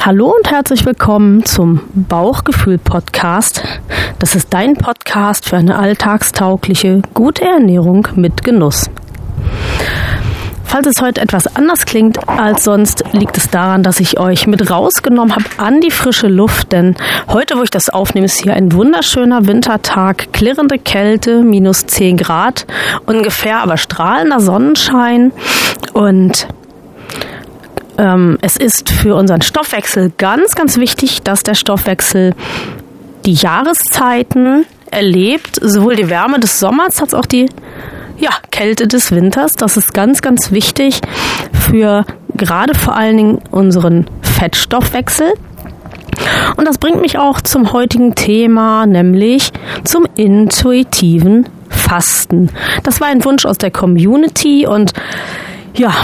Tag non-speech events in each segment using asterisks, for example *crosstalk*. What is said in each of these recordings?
Hallo und herzlich willkommen zum Bauchgefühl-Podcast. Das ist dein Podcast für eine alltagstaugliche, gute Ernährung mit Genuss. Falls es heute etwas anders klingt als sonst, liegt es daran, dass ich euch mit rausgenommen habe an die frische Luft, denn heute, wo ich das aufnehme, ist hier ein wunderschöner Wintertag, klirrende Kälte, minus 10 Grad ungefähr, aber strahlender Sonnenschein und ähm, es ist für unseren Stoffwechsel ganz, ganz wichtig, dass der Stoffwechsel die Jahreszeiten erlebt, sowohl die Wärme des Sommers als auch die ja, Kälte des Winters. Das ist ganz, ganz wichtig für gerade vor allen Dingen unseren Fettstoffwechsel. Und das bringt mich auch zum heutigen Thema, nämlich zum intuitiven Fasten. Das war ein Wunsch aus der Community und ja,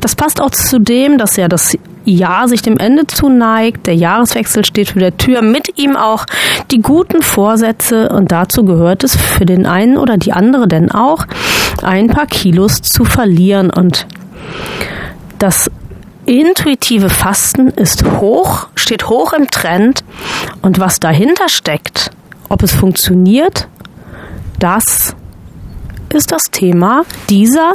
das passt auch zu dem, dass ja das Jahr sich dem Ende zuneigt. Der Jahreswechsel steht vor der Tür, mit ihm auch die guten Vorsätze. Und dazu gehört es für den einen oder die andere denn auch, ein paar Kilos zu verlieren. Und das intuitive Fasten ist hoch, steht hoch im Trend. Und was dahinter steckt, ob es funktioniert, das ist das Thema dieser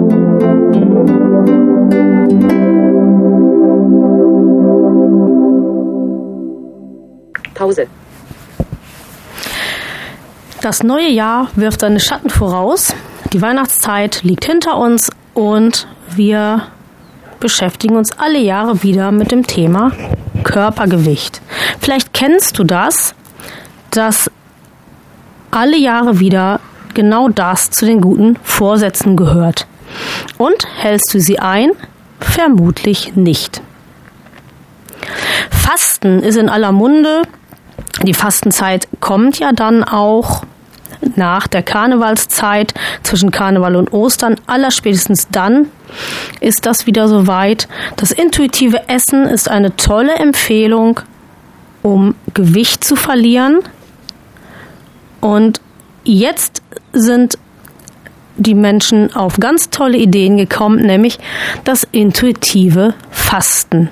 Pause. Das neue Jahr wirft seine Schatten voraus. Die Weihnachtszeit liegt hinter uns und wir beschäftigen uns alle Jahre wieder mit dem Thema Körpergewicht. Vielleicht kennst du das, dass alle Jahre wieder genau das zu den guten Vorsätzen gehört. Und hältst du sie ein? Vermutlich nicht. Fasten ist in aller Munde, die Fastenzeit kommt ja dann auch nach der Karnevalszeit zwischen Karneval und Ostern. Allerspätestens dann ist das wieder soweit. Das intuitive Essen ist eine tolle Empfehlung, um Gewicht zu verlieren. Und jetzt sind die Menschen auf ganz tolle Ideen gekommen, nämlich das intuitive Fasten.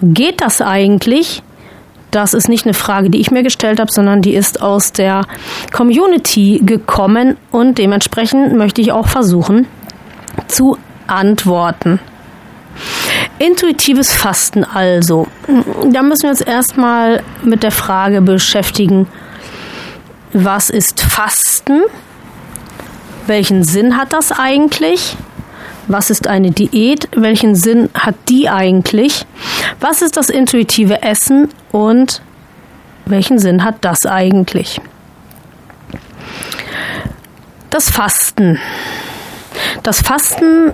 Geht das eigentlich? Das ist nicht eine Frage, die ich mir gestellt habe, sondern die ist aus der Community gekommen und dementsprechend möchte ich auch versuchen zu antworten. Intuitives Fasten also. Da müssen wir uns erstmal mit der Frage beschäftigen, was ist Fasten? Welchen Sinn hat das eigentlich? Was ist eine Diät? Welchen Sinn hat die eigentlich? Was ist das intuitive Essen und welchen Sinn hat das eigentlich? Das Fasten. Das Fasten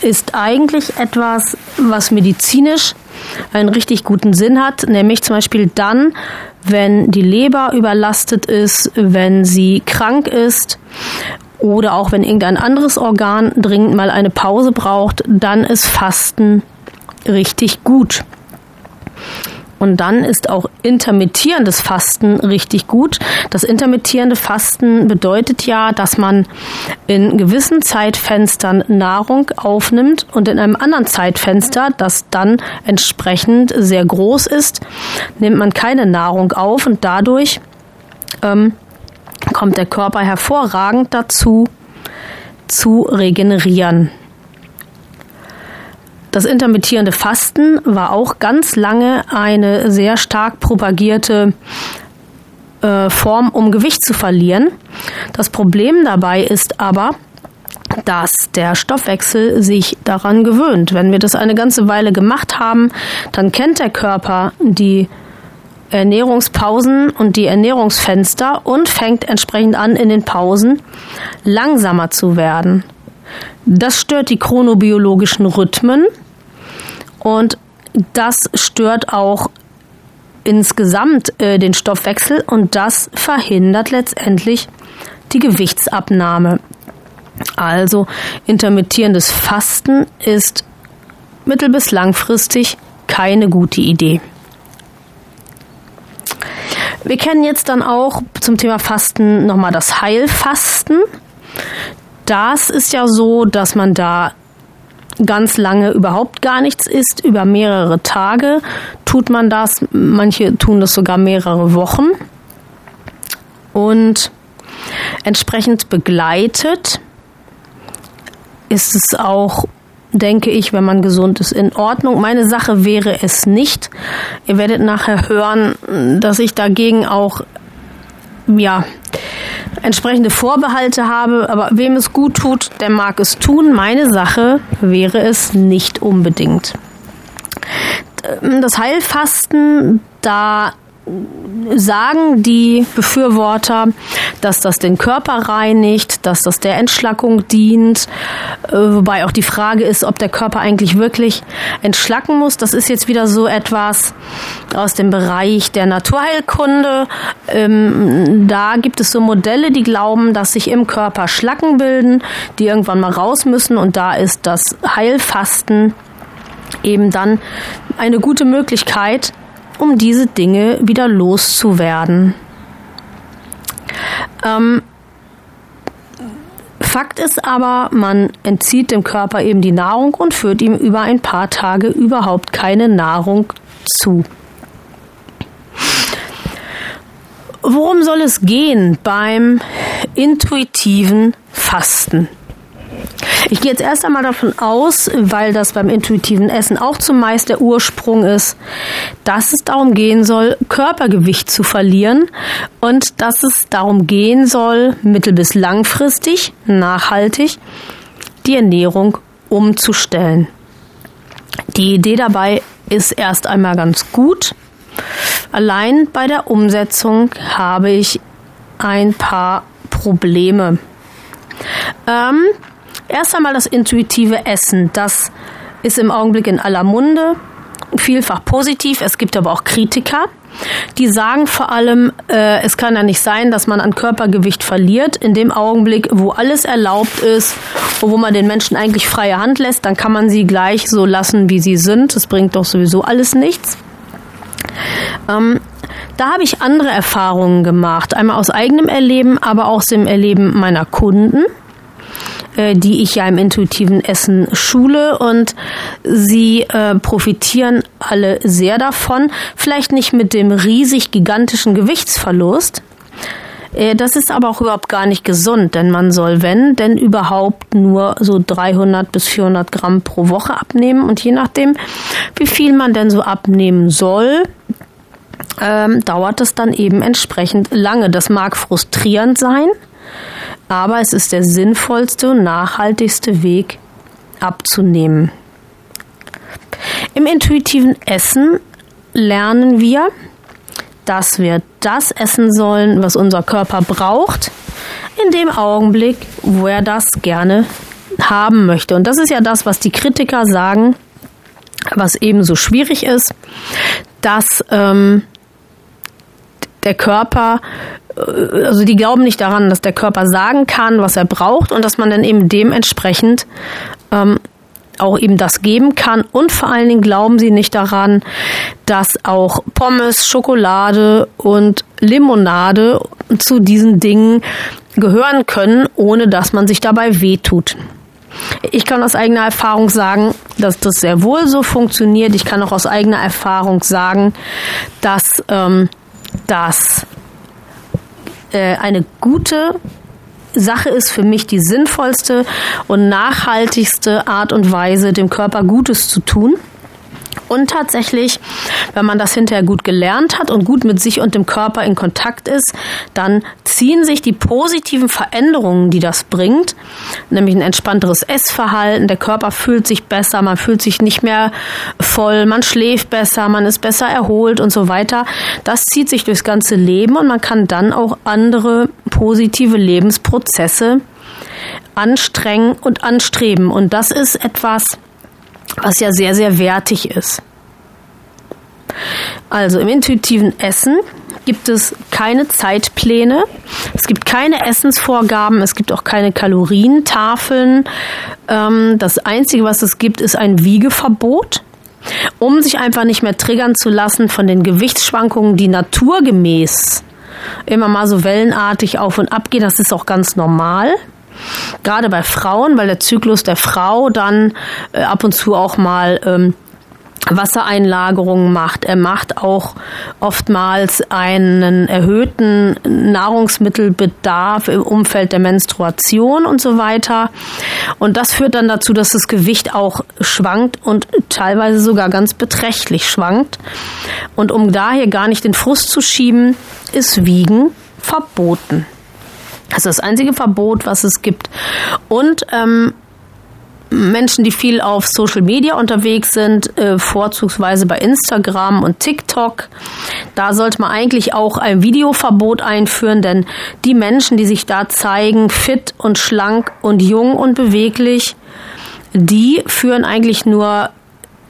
ist eigentlich etwas, was medizinisch einen richtig guten Sinn hat, nämlich zum Beispiel dann, wenn die Leber überlastet ist, wenn sie krank ist oder auch wenn irgendein anderes Organ dringend mal eine Pause braucht, dann ist Fasten richtig gut. Und dann ist auch intermittierendes Fasten richtig gut. Das intermittierende Fasten bedeutet ja, dass man in gewissen Zeitfenstern Nahrung aufnimmt und in einem anderen Zeitfenster, das dann entsprechend sehr groß ist, nimmt man keine Nahrung auf und dadurch ähm, kommt der Körper hervorragend dazu, zu regenerieren. Das intermittierende Fasten war auch ganz lange eine sehr stark propagierte äh, Form, um Gewicht zu verlieren. Das Problem dabei ist aber, dass der Stoffwechsel sich daran gewöhnt. Wenn wir das eine ganze Weile gemacht haben, dann kennt der Körper die Ernährungspausen und die Ernährungsfenster und fängt entsprechend an, in den Pausen langsamer zu werden. Das stört die chronobiologischen Rhythmen und das stört auch insgesamt äh, den Stoffwechsel und das verhindert letztendlich die Gewichtsabnahme. Also intermittierendes Fasten ist mittel- bis langfristig keine gute Idee. Wir kennen jetzt dann auch zum Thema Fasten nochmal das Heilfasten. Das ist ja so, dass man da ganz lange überhaupt gar nichts isst. Über mehrere Tage tut man das. Manche tun das sogar mehrere Wochen. Und entsprechend begleitet ist es auch denke ich, wenn man gesund ist, in Ordnung. Meine Sache wäre es nicht. Ihr werdet nachher hören, dass ich dagegen auch, ja, entsprechende Vorbehalte habe, aber wem es gut tut, der mag es tun. Meine Sache wäre es nicht unbedingt. Das Heilfasten, da sagen die Befürworter, dass das den Körper reinigt, dass das der Entschlackung dient, äh, wobei auch die Frage ist, ob der Körper eigentlich wirklich entschlacken muss. Das ist jetzt wieder so etwas aus dem Bereich der Naturheilkunde. Ähm, da gibt es so Modelle, die glauben, dass sich im Körper Schlacken bilden, die irgendwann mal raus müssen und da ist das Heilfasten eben dann eine gute Möglichkeit, um diese Dinge wieder loszuwerden. Ähm, Fakt ist aber, man entzieht dem Körper eben die Nahrung und führt ihm über ein paar Tage überhaupt keine Nahrung zu. Worum soll es gehen beim intuitiven Fasten? Ich gehe jetzt erst einmal davon aus, weil das beim intuitiven Essen auch zumeist der Ursprung ist, dass es darum gehen soll, Körpergewicht zu verlieren und dass es darum gehen soll, mittel- bis langfristig, nachhaltig, die Ernährung umzustellen. Die Idee dabei ist erst einmal ganz gut. Allein bei der Umsetzung habe ich ein paar Probleme. Ähm, Erst einmal das intuitive Essen. Das ist im Augenblick in aller Munde, vielfach positiv. Es gibt aber auch Kritiker, die sagen vor allem, äh, es kann ja nicht sein, dass man an Körpergewicht verliert. In dem Augenblick, wo alles erlaubt ist, wo man den Menschen eigentlich freie Hand lässt, dann kann man sie gleich so lassen, wie sie sind. Das bringt doch sowieso alles nichts. Ähm, da habe ich andere Erfahrungen gemacht. Einmal aus eigenem Erleben, aber auch aus dem Erleben meiner Kunden. Äh, die ich ja im intuitiven Essen schule und sie äh, profitieren alle sehr davon. Vielleicht nicht mit dem riesig gigantischen Gewichtsverlust. Äh, das ist aber auch überhaupt gar nicht gesund, denn man soll, wenn, denn überhaupt nur so 300 bis 400 Gramm pro Woche abnehmen und je nachdem, wie viel man denn so abnehmen soll, ähm, dauert das dann eben entsprechend lange. Das mag frustrierend sein, aber es ist der sinnvollste und nachhaltigste Weg abzunehmen. Im intuitiven Essen lernen wir, dass wir das essen sollen, was unser Körper braucht, in dem Augenblick, wo er das gerne haben möchte. Und das ist ja das, was die Kritiker sagen, was ebenso schwierig ist, dass ähm, der Körper also die glauben nicht daran, dass der Körper sagen kann, was er braucht und dass man dann eben dementsprechend ähm, auch eben das geben kann. Und vor allen Dingen glauben sie nicht daran, dass auch Pommes, Schokolade und Limonade zu diesen Dingen gehören können, ohne dass man sich dabei wehtut. Ich kann aus eigener Erfahrung sagen, dass das sehr wohl so funktioniert. Ich kann auch aus eigener Erfahrung sagen, dass ähm, das äh, eine gute Sache ist für mich die sinnvollste und nachhaltigste Art und Weise, dem Körper Gutes zu tun. Und tatsächlich, wenn man das hinterher gut gelernt hat und gut mit sich und dem Körper in Kontakt ist, dann ziehen sich die positiven Veränderungen, die das bringt, nämlich ein entspannteres Essverhalten, der Körper fühlt sich besser, man fühlt sich nicht mehr voll, man schläft besser, man ist besser erholt und so weiter. Das zieht sich durchs ganze Leben und man kann dann auch andere positive Lebensprozesse anstrengen und anstreben. Und das ist etwas, was ja sehr, sehr wertig ist. Also im intuitiven Essen gibt es keine Zeitpläne, es gibt keine Essensvorgaben, es gibt auch keine Kalorientafeln. Ähm, das Einzige, was es gibt, ist ein Wiegeverbot, um sich einfach nicht mehr triggern zu lassen von den Gewichtsschwankungen, die naturgemäß immer mal so wellenartig auf und ab gehen. Das ist auch ganz normal. Gerade bei Frauen, weil der Zyklus der Frau dann äh, ab und zu auch mal ähm, Wassereinlagerungen macht. Er macht auch oftmals einen erhöhten Nahrungsmittelbedarf im Umfeld der Menstruation und so weiter. Und das führt dann dazu, dass das Gewicht auch schwankt und teilweise sogar ganz beträchtlich schwankt. Und um daher gar nicht den Frust zu schieben, ist Wiegen verboten. Das ist das einzige Verbot, was es gibt. Und ähm, Menschen, die viel auf Social Media unterwegs sind, äh, vorzugsweise bei Instagram und TikTok. Da sollte man eigentlich auch ein Videoverbot einführen, denn die Menschen, die sich da zeigen, fit und schlank und jung und beweglich, die führen eigentlich nur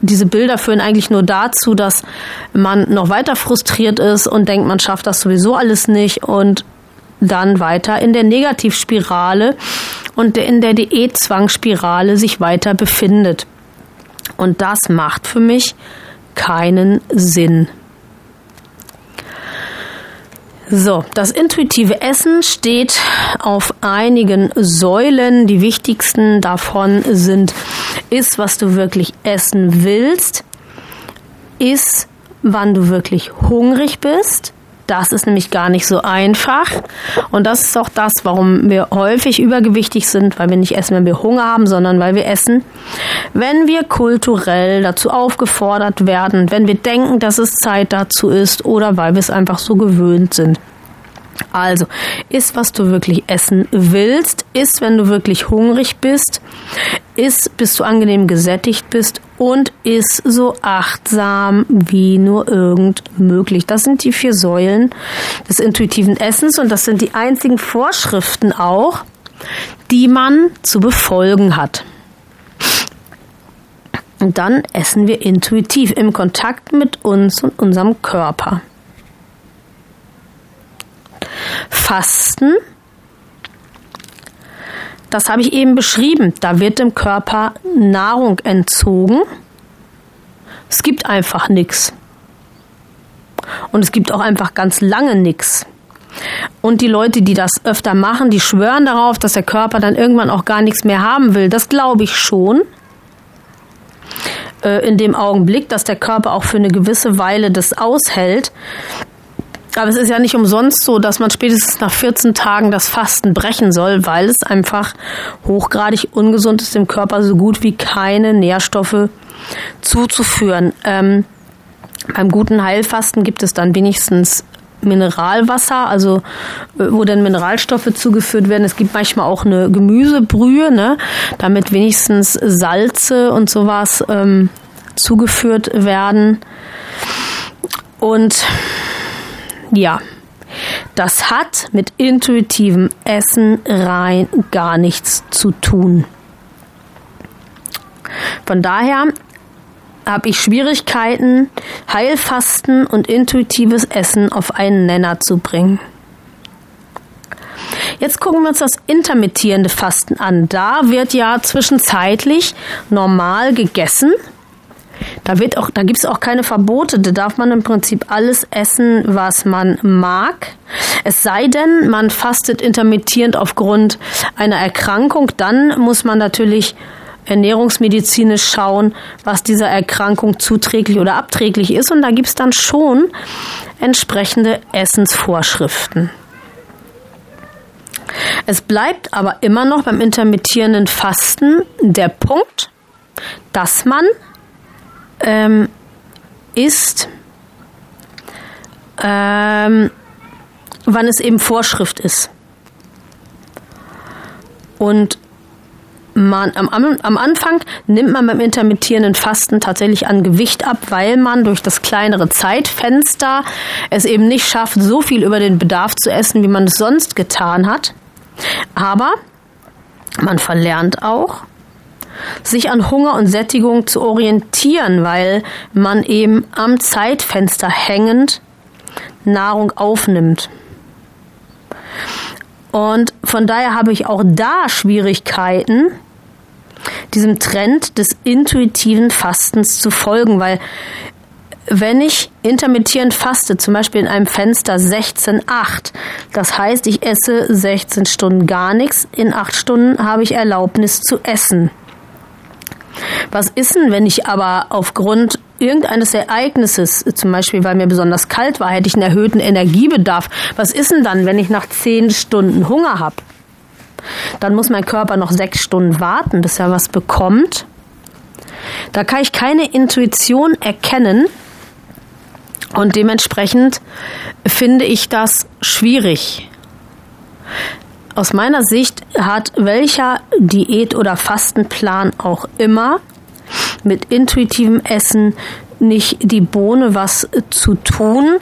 diese Bilder führen eigentlich nur dazu, dass man noch weiter frustriert ist und denkt, man schafft das sowieso alles nicht und dann weiter in der Negativspirale und in der Diätzwangsspirale sich weiter befindet. Und das macht für mich keinen Sinn. So, das intuitive Essen steht auf einigen Säulen. Die wichtigsten davon sind, ist, was du wirklich essen willst, ist, wann du wirklich hungrig bist, das ist nämlich gar nicht so einfach. Und das ist auch das, warum wir häufig übergewichtig sind, weil wir nicht essen, wenn wir Hunger haben, sondern weil wir essen, wenn wir kulturell dazu aufgefordert werden, wenn wir denken, dass es Zeit dazu ist oder weil wir es einfach so gewöhnt sind. Also, isst, was du wirklich essen willst, isst, wenn du wirklich hungrig bist, isst, bis du angenehm gesättigt bist und isst so achtsam wie nur irgend möglich. Das sind die vier Säulen des intuitiven Essens und das sind die einzigen Vorschriften auch, die man zu befolgen hat. Und dann essen wir intuitiv im Kontakt mit uns und unserem Körper. Fasten, das habe ich eben beschrieben. Da wird dem Körper Nahrung entzogen. Es gibt einfach nichts. Und es gibt auch einfach ganz lange nichts. Und die Leute, die das öfter machen, die schwören darauf, dass der Körper dann irgendwann auch gar nichts mehr haben will. Das glaube ich schon. Äh, in dem Augenblick, dass der Körper auch für eine gewisse Weile das aushält. Aber es ist ja nicht umsonst so, dass man spätestens nach 14 Tagen das Fasten brechen soll, weil es einfach hochgradig ungesund ist, dem Körper so gut wie keine Nährstoffe zuzuführen. Ähm, beim guten Heilfasten gibt es dann wenigstens Mineralwasser, also äh, wo dann Mineralstoffe zugeführt werden. Es gibt manchmal auch eine Gemüsebrühe, ne, damit wenigstens Salze und sowas ähm, zugeführt werden. Und ja, das hat mit intuitivem Essen rein gar nichts zu tun. Von daher habe ich Schwierigkeiten, Heilfasten und intuitives Essen auf einen Nenner zu bringen. Jetzt gucken wir uns das intermittierende Fasten an. Da wird ja zwischenzeitlich normal gegessen da wird auch, da gibt es auch keine Verbote. Da darf man im Prinzip alles essen, was man mag. Es sei denn, man fastet intermittierend aufgrund einer Erkrankung, dann muss man natürlich ernährungsmedizinisch schauen, was dieser Erkrankung zuträglich oder abträglich ist. Und da gibt es dann schon entsprechende Essensvorschriften. Es bleibt aber immer noch beim intermittierenden Fasten der Punkt, dass man ähm, ist, ähm, wann es eben Vorschrift ist. Und man, am, am Anfang nimmt man beim intermittierenden Fasten tatsächlich an Gewicht ab, weil man durch das kleinere Zeitfenster es eben nicht schafft, so viel über den Bedarf zu essen, wie man es sonst getan hat. Aber man verlernt auch, sich an Hunger und Sättigung zu orientieren, weil man eben am Zeitfenster hängend Nahrung aufnimmt. Und von daher habe ich auch da Schwierigkeiten, diesem Trend des intuitiven Fastens zu folgen, weil wenn ich intermittierend faste, zum Beispiel in einem Fenster 16,8, das heißt, ich esse 16 Stunden gar nichts, in 8 Stunden habe ich Erlaubnis zu essen. Was ist denn, wenn ich aber aufgrund irgendeines Ereignisses, zum Beispiel weil mir besonders kalt war, hätte ich einen erhöhten Energiebedarf? Was ist denn dann, wenn ich nach 10 Stunden Hunger habe? Dann muss mein Körper noch 6 Stunden warten, bis er was bekommt. Da kann ich keine Intuition erkennen, und dementsprechend finde ich das schwierig. Aus meiner Sicht hat welcher Diät- oder Fastenplan auch immer mit intuitivem Essen nicht die Bohne was zu tun,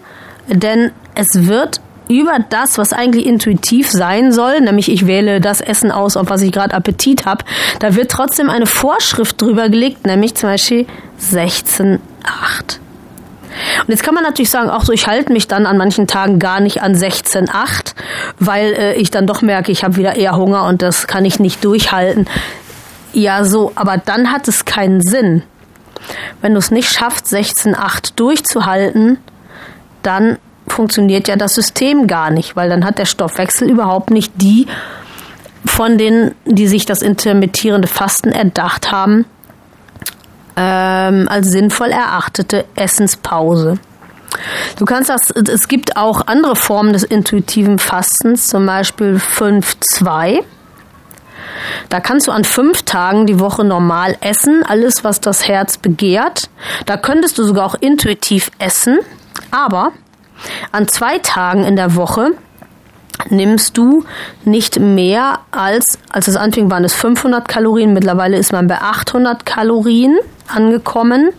denn es wird über das, was eigentlich intuitiv sein soll, nämlich ich wähle das Essen aus, auf was ich gerade Appetit habe, da wird trotzdem eine Vorschrift drüber gelegt, nämlich zum Beispiel 16,8. Und jetzt kann man natürlich sagen, auch so, ich halte mich dann an manchen Tagen gar nicht an 16,8, weil äh, ich dann doch merke, ich habe wieder eher Hunger und das kann ich nicht durchhalten. Ja, so, aber dann hat es keinen Sinn. Wenn du es nicht schaffst, 16,8 durchzuhalten, dann funktioniert ja das System gar nicht, weil dann hat der Stoffwechsel überhaupt nicht die von denen, die sich das intermittierende Fasten erdacht haben, ähm, als sinnvoll erachtete Essenspause. Du kannst das, es gibt auch andere Formen des intuitiven Fastens, zum Beispiel 5-2. Da kannst du an fünf Tagen die Woche normal essen, alles was das Herz begehrt. Da könntest du sogar auch intuitiv essen, aber an zwei Tagen in der Woche nimmst du nicht mehr als, als es anfing, waren es 500 Kalorien, mittlerweile ist man bei 800 Kalorien angekommen.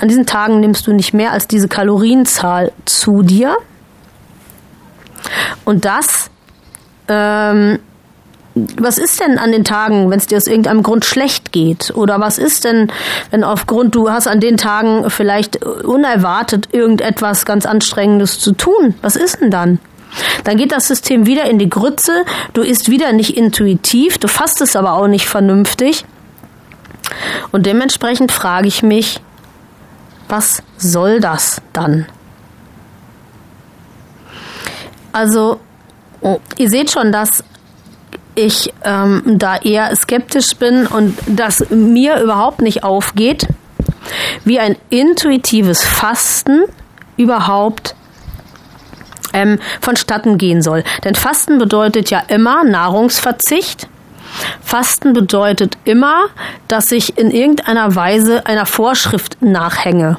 An diesen Tagen nimmst du nicht mehr als diese Kalorienzahl zu dir. Und das, ähm, was ist denn an den Tagen, wenn es dir aus irgendeinem Grund schlecht geht? Oder was ist denn, wenn aufgrund du hast an den Tagen vielleicht unerwartet irgendetwas ganz Anstrengendes zu tun? Was ist denn dann? Dann geht das System wieder in die Grütze, du isst wieder nicht intuitiv, du fastest aber auch nicht vernünftig und dementsprechend frage ich mich, was soll das dann? Also, ihr seht schon, dass ich ähm, da eher skeptisch bin und dass mir überhaupt nicht aufgeht, wie ein intuitives Fasten überhaupt ähm, vonstatten gehen soll. Denn Fasten bedeutet ja immer Nahrungsverzicht Fasten bedeutet immer, dass ich in irgendeiner Weise einer Vorschrift nachhänge.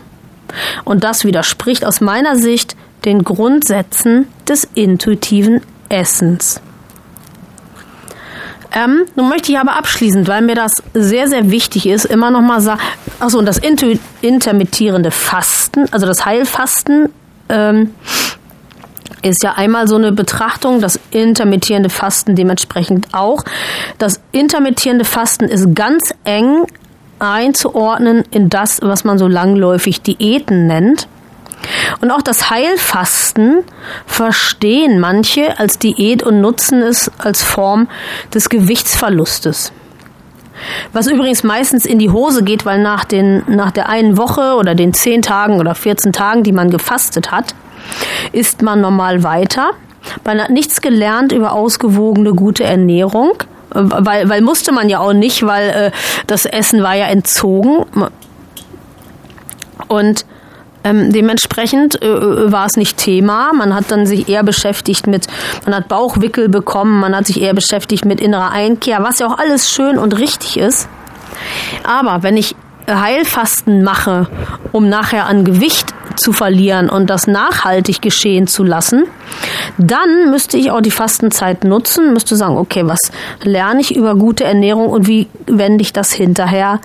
Und das widerspricht aus meiner Sicht den Grundsätzen des intuitiven Essens. Ähm, nun möchte ich aber abschließend, weil mir das sehr, sehr wichtig ist, immer noch mal sagen, achso, und das intermittierende Fasten, also das Heilfasten, ähm, ist ja einmal so eine Betrachtung, das intermittierende Fasten dementsprechend auch. Das intermittierende Fasten ist ganz eng einzuordnen in das, was man so langläufig Diäten nennt. Und auch das Heilfasten verstehen manche als Diät und nutzen es als Form des Gewichtsverlustes. Was übrigens meistens in die Hose geht, weil nach, den, nach der einen Woche oder den zehn Tagen oder 14 Tagen, die man gefastet hat, isst man normal weiter. Man hat nichts gelernt über ausgewogene, gute Ernährung, weil, weil musste man ja auch nicht, weil äh, das Essen war ja entzogen. Und ähm, dementsprechend äh, war es nicht Thema. Man hat dann sich eher beschäftigt mit, man hat Bauchwickel bekommen, man hat sich eher beschäftigt mit innerer Einkehr, was ja auch alles schön und richtig ist. Aber wenn ich Heilfasten mache, um nachher an Gewicht zu verlieren und das nachhaltig geschehen zu lassen, dann müsste ich auch die Fastenzeit nutzen, müsste sagen, okay, was lerne ich über gute Ernährung und wie wende ich das hinterher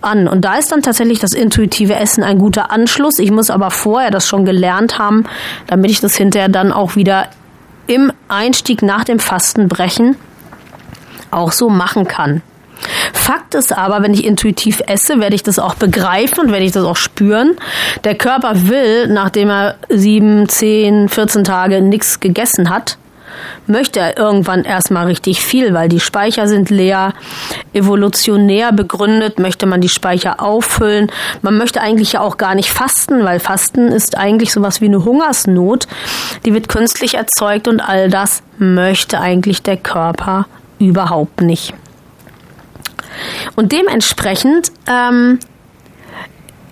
an? Und da ist dann tatsächlich das intuitive Essen ein guter Anschluss. Ich muss aber vorher das schon gelernt haben, damit ich das hinterher dann auch wieder im Einstieg nach dem Fasten brechen auch so machen kann. Fakt ist aber, wenn ich intuitiv esse, werde ich das auch begreifen und werde ich das auch spüren. Der Körper will, nachdem er sieben, zehn, 14 Tage nichts gegessen hat, möchte er irgendwann erstmal richtig viel, weil die Speicher sind leer. Evolutionär begründet möchte man die Speicher auffüllen. Man möchte eigentlich ja auch gar nicht fasten, weil Fasten ist eigentlich sowas wie eine Hungersnot. Die wird künstlich erzeugt und all das möchte eigentlich der Körper überhaupt nicht. Und dementsprechend ähm,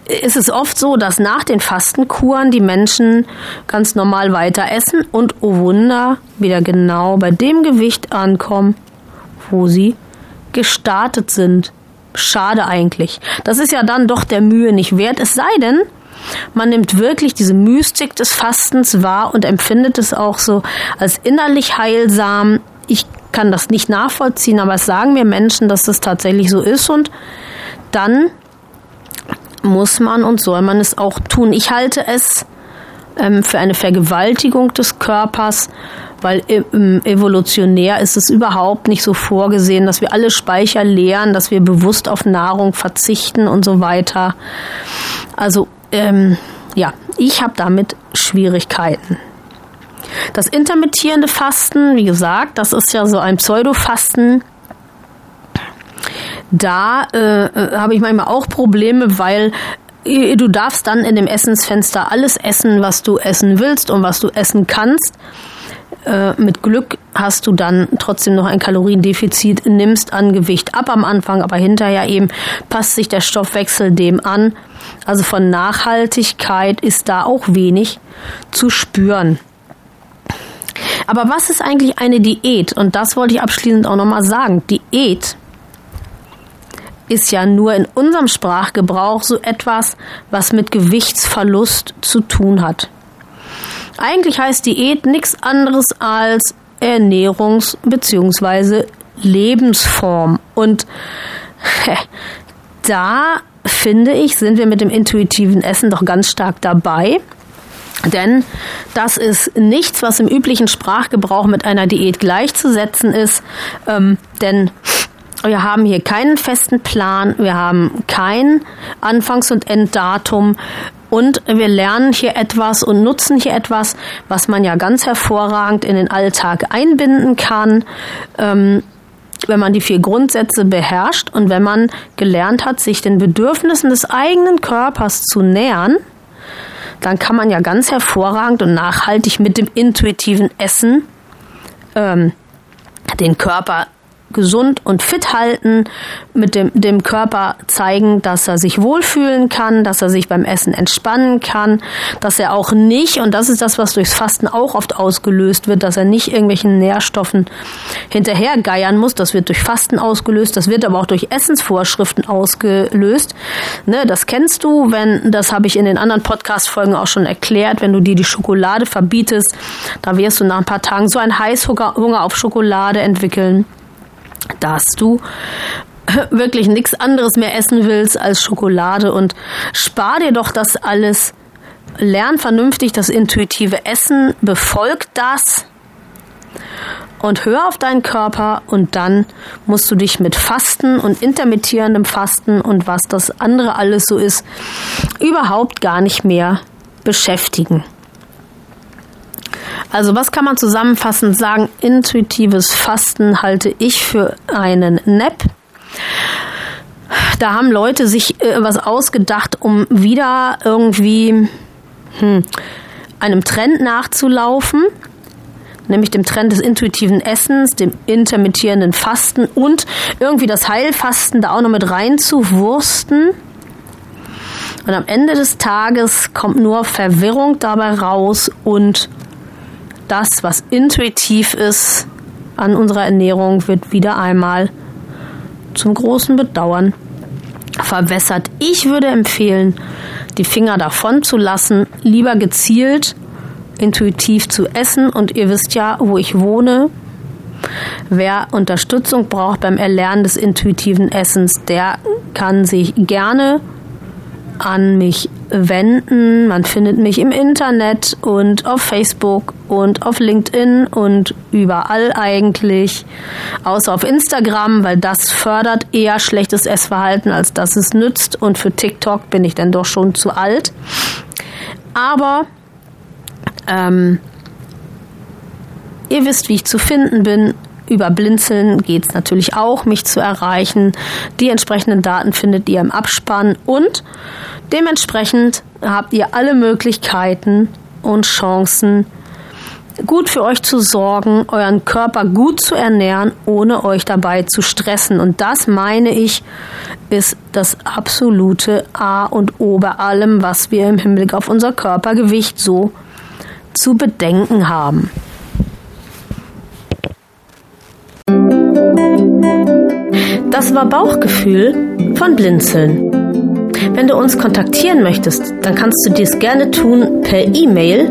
ist es oft so, dass nach den Fastenkuren die Menschen ganz normal weiter essen und, oh Wunder, wieder genau bei dem Gewicht ankommen, wo sie gestartet sind. Schade eigentlich. Das ist ja dann doch der Mühe nicht wert, es sei denn, man nimmt wirklich diese Mystik des Fastens wahr und empfindet es auch so als innerlich heilsam. Ich kann das nicht nachvollziehen, aber es sagen mir Menschen, dass das tatsächlich so ist und dann muss man und soll man es auch tun. Ich halte es ähm, für eine Vergewaltigung des Körpers, weil ähm, evolutionär ist es überhaupt nicht so vorgesehen, dass wir alle Speicher leeren, dass wir bewusst auf Nahrung verzichten und so weiter. Also ähm, ja, ich habe damit Schwierigkeiten. Das intermittierende Fasten, wie gesagt, das ist ja so ein Pseudofasten da äh, äh, habe ich manchmal auch Probleme, weil äh, du darfst dann in dem Essensfenster alles essen, was du essen willst und was du essen kannst. Äh, mit Glück hast du dann trotzdem noch ein Kaloriendefizit, nimmst an Gewicht ab am Anfang, aber hinterher eben passt sich der Stoffwechsel dem an. Also von Nachhaltigkeit ist da auch wenig zu spüren. Aber was ist eigentlich eine Diät? Und das wollte ich abschließend auch nochmal sagen. Diät ist ja nur in unserem Sprachgebrauch so etwas, was mit Gewichtsverlust zu tun hat. Eigentlich heißt Diät nichts anderes als Ernährungs- bzw. Lebensform. Und da finde ich, sind wir mit dem intuitiven Essen doch ganz stark dabei. Denn das ist nichts, was im üblichen Sprachgebrauch mit einer Diät gleichzusetzen ist. Ähm, denn wir haben hier keinen festen Plan, wir haben kein Anfangs- und Enddatum und wir lernen hier etwas und nutzen hier etwas, was man ja ganz hervorragend in den Alltag einbinden kann. Ähm, wenn man die vier Grundsätze beherrscht und wenn man gelernt hat, sich den Bedürfnissen des eigenen Körpers zu nähern, dann kann man ja ganz hervorragend und nachhaltig mit dem intuitiven Essen ähm, den Körper gesund und fit halten, mit dem, dem Körper zeigen, dass er sich wohlfühlen kann, dass er sich beim Essen entspannen kann, dass er auch nicht, und das ist das, was durchs Fasten auch oft ausgelöst wird, dass er nicht irgendwelchen Nährstoffen hinterhergeiern muss. Das wird durch Fasten ausgelöst, das wird aber auch durch Essensvorschriften ausgelöst. Ne, das kennst du, wenn, das habe ich in den anderen Podcast-Folgen auch schon erklärt, wenn du dir die Schokolade verbietest, da wirst du nach ein paar Tagen so einen Heißhunger auf Schokolade entwickeln dass du *laughs* wirklich nichts anderes mehr essen willst als Schokolade und spar dir doch das alles. Lern vernünftig das intuitive Essen, befolg das und hör auf deinen Körper und dann musst du dich mit Fasten und intermittierendem Fasten und was das andere alles so ist, überhaupt gar nicht mehr beschäftigen. Also was kann man zusammenfassend sagen? Intuitives Fasten halte ich für einen Nap. Da haben Leute sich äh, was ausgedacht, um wieder irgendwie hm, einem Trend nachzulaufen, nämlich dem Trend des intuitiven Essens, dem intermittierenden Fasten und irgendwie das Heilfasten da auch noch mit reinzuwursten. Und am Ende des Tages kommt nur Verwirrung dabei raus und das, was intuitiv ist an unserer Ernährung, wird wieder einmal zum großen Bedauern verwässert. Ich würde empfehlen, die Finger davon zu lassen, lieber gezielt intuitiv zu essen. Und ihr wisst ja, wo ich wohne. Wer Unterstützung braucht beim Erlernen des intuitiven Essens, der kann sich gerne an mich wenden. Man findet mich im Internet und auf Facebook und auf LinkedIn und überall eigentlich, außer auf Instagram, weil das fördert eher schlechtes Essverhalten, als dass es nützt. Und für TikTok bin ich dann doch schon zu alt. Aber ähm, ihr wisst, wie ich zu finden bin. Über Blinzeln geht es natürlich auch, mich zu erreichen. Die entsprechenden Daten findet ihr im Abspann und dementsprechend habt ihr alle Möglichkeiten und Chancen, gut für euch zu sorgen, euren Körper gut zu ernähren, ohne euch dabei zu stressen. Und das meine ich, ist das absolute A und O bei allem, was wir im Hinblick auf unser Körpergewicht so zu bedenken haben. Das war Bauchgefühl von Blinzeln. Wenn du uns kontaktieren möchtest, dann kannst du dies gerne tun per E-Mail